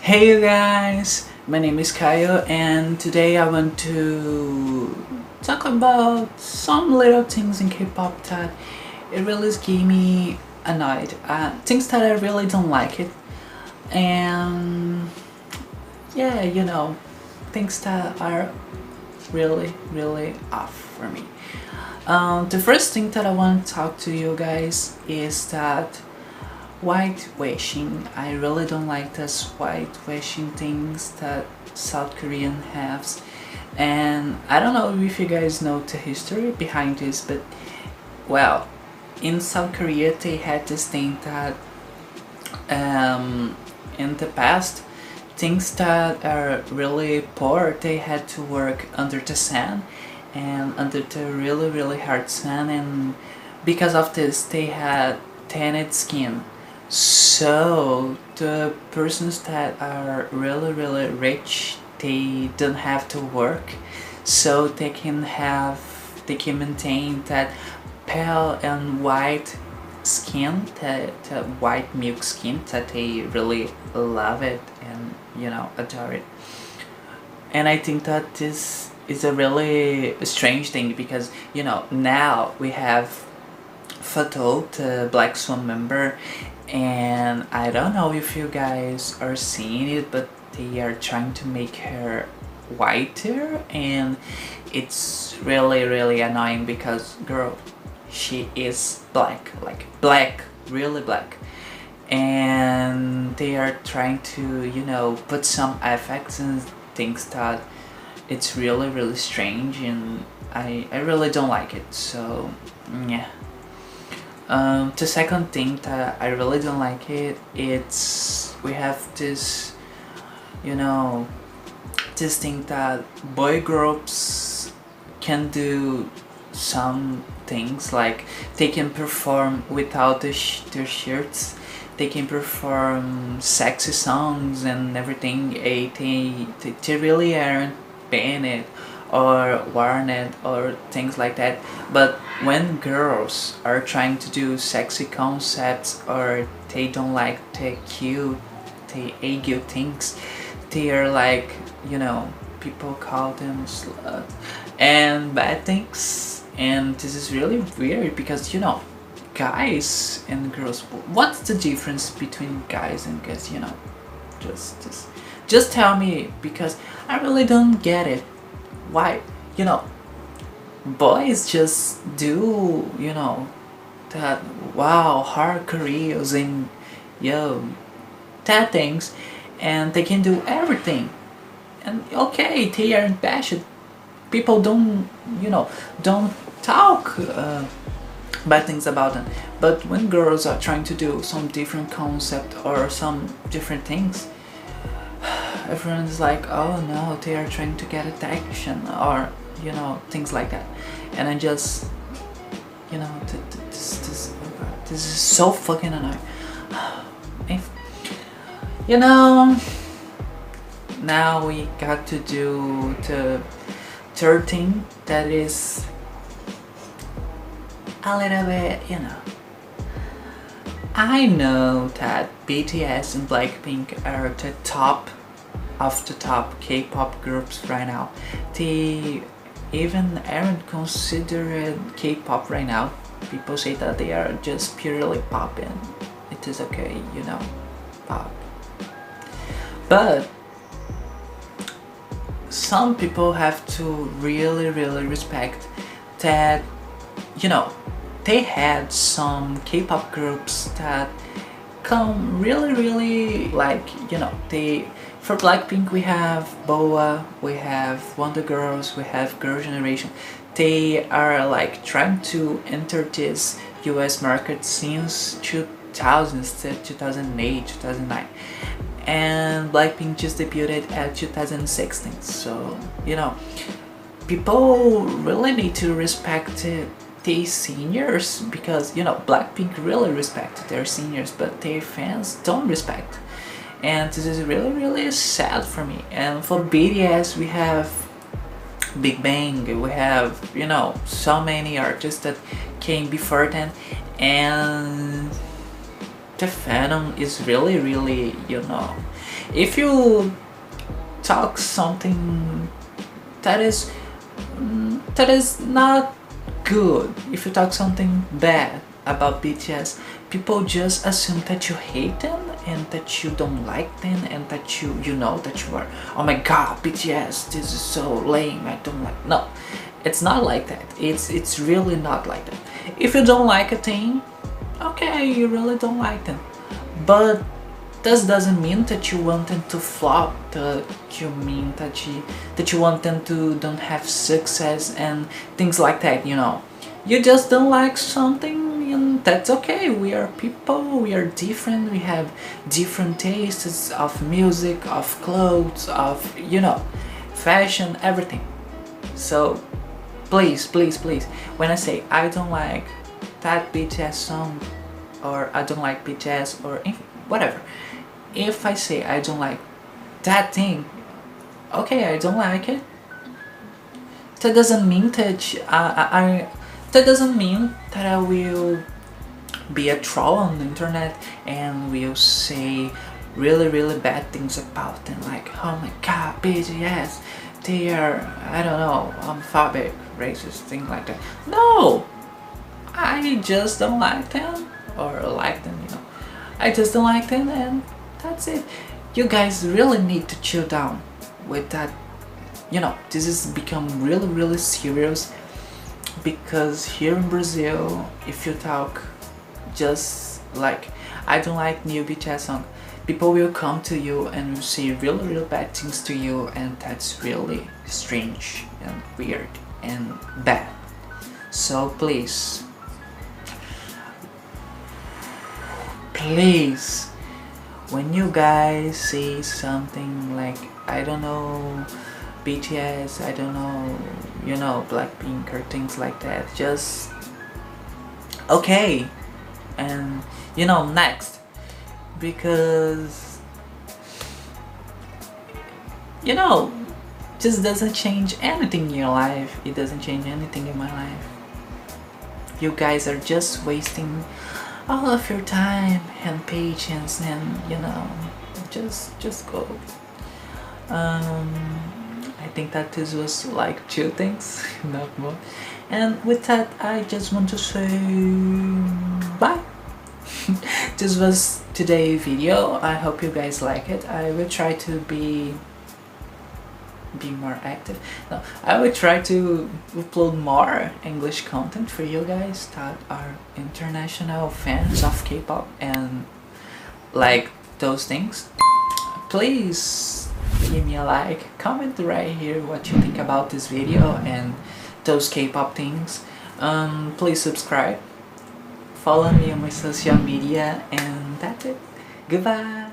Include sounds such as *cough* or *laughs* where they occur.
Hey you guys, my name is Kayo and today I want to talk about some little things in K-pop that it really gave me annoyed. Uh, things that I really don't like it and yeah, you know, things that are really, really off for me. Um, the first thing that I want to talk to you guys is that whitewashing. I really don't like this whitewashing things that South Korean has. And I don't know if you guys know the history behind this, but well, in South Korea they had this thing that um, in the past things that are really poor they had to work under the sun and under the really really hard sun and because of this they had tanned skin. So the persons that are really really rich they don't have to work. So they can have they can maintain that pale and white skin that, the white milk skin that they really love it and you know adore it. And i think that this is a really strange thing because you know now we have Fatou, the Black Swan member, and I don't know if you guys are seeing it, but they are trying to make her whiter, and it's really really annoying because girl, she is black, like black, really black, and they are trying to you know put some effects and things that it's really really strange and I, I really don't like it so yeah. Um, the second thing that I really don't like it it's we have this you know this thing that boy groups can do some things like they can perform without the sh- their shirts. They can perform sexy songs and everything eh, they, they, they really aren't banned it or warned or things like that. But when girls are trying to do sexy concepts or they don't like the cute the aegyo things they are like you know people call them slut. And bad things. And this is really weird because you know guys and girls what's the difference between guys and girls you know? Just just just tell me because i really don't get it. Why you know boys just do you know that wow hard careers and yo that things and they can do everything. And okay they aren't passionate people don't you know don't talk uh, bad things about them. But when girls are trying to do some different concept or some different things everyone's like oh no they are trying to get attention or you know things like that. And i just you know th- th- this, this, this is so fucking annoying. *sighs* If, you know now we got to do the third thing that is a little bit you know. I know that BTS and Blackpink are the top of the top K-pop groups right now. They even aren't considered K-pop right now. People say that they are just purely pop and it is okay, you know, pop. But some people have to really really respect that you know they had some K-pop groups that come really really like you know they for Blackpink we have BoA, we have Wonder Girls, we have Girl Generation. They are like trying to enter this US market since 2000, uh, 2008, 2009. And Blackpink just debuted at 2016. So, you know, people really need to respect these seniors because, you know, Blackpink really respect their seniors, but their fans don't respect and this is really really sad for me. And for BTS we have Big Bang, we have, you know, so many artists that came before them and the fandom is really really you know if you talk something that is mm, that is not good if you talk something bad about BTS people just assume that you hate them and that you don't like them and that you you know that you are oh my god BTS this is so lame I don't like no it's not like that. It's it's really not like that. If you don't like a thing okay you really don't like them. But this doesn't mean that you want them to flop that you mean that you that you want them to don't have success and things like that you know. You just don't like something and that's okay. We are people. We are different. We have different tastes of music of clothes of you know fashion everything. So please please please. When i say i don't like that bts song or i don't like bts or whatever. If i say i don't like that thing okay i don't like it. That doesn't mean that I, I that doesn't mean that i will be a troll on the internet and will say really really bad things about them like oh my god bts they are i don't know um, homophobic racist, thing like that. No! I just don't like them, or like them, you know. I just don't like them and that's it. You guys really need to chill down with that. You know, this has become really, really serious because here in Brazil, if you talk just like, I don't like new BTS song, people will come to you and say really, really bad things to you and that's really strange and weird and bad. So please, please, when you guys say something like, I don't know, BTS, I don't know, you know, Blackpink or things like that, just okay. And you know, next. Because you know, just doesn't change anything in your life. It doesn't change anything in my life. You guys are just wasting all of your time and patience and you know just just go um i think that this was like two things *laughs* not more and with that i just want to say bye *laughs* this was today's video i hope you guys like it i will try to be be more active. No, I will try to upload more English content for you guys that are international fans of K-pop and like those things. Please give me a like, comment right here what you think about this video and those K-pop things. Um, please subscribe, follow me on my social media and that's it. Goodbye!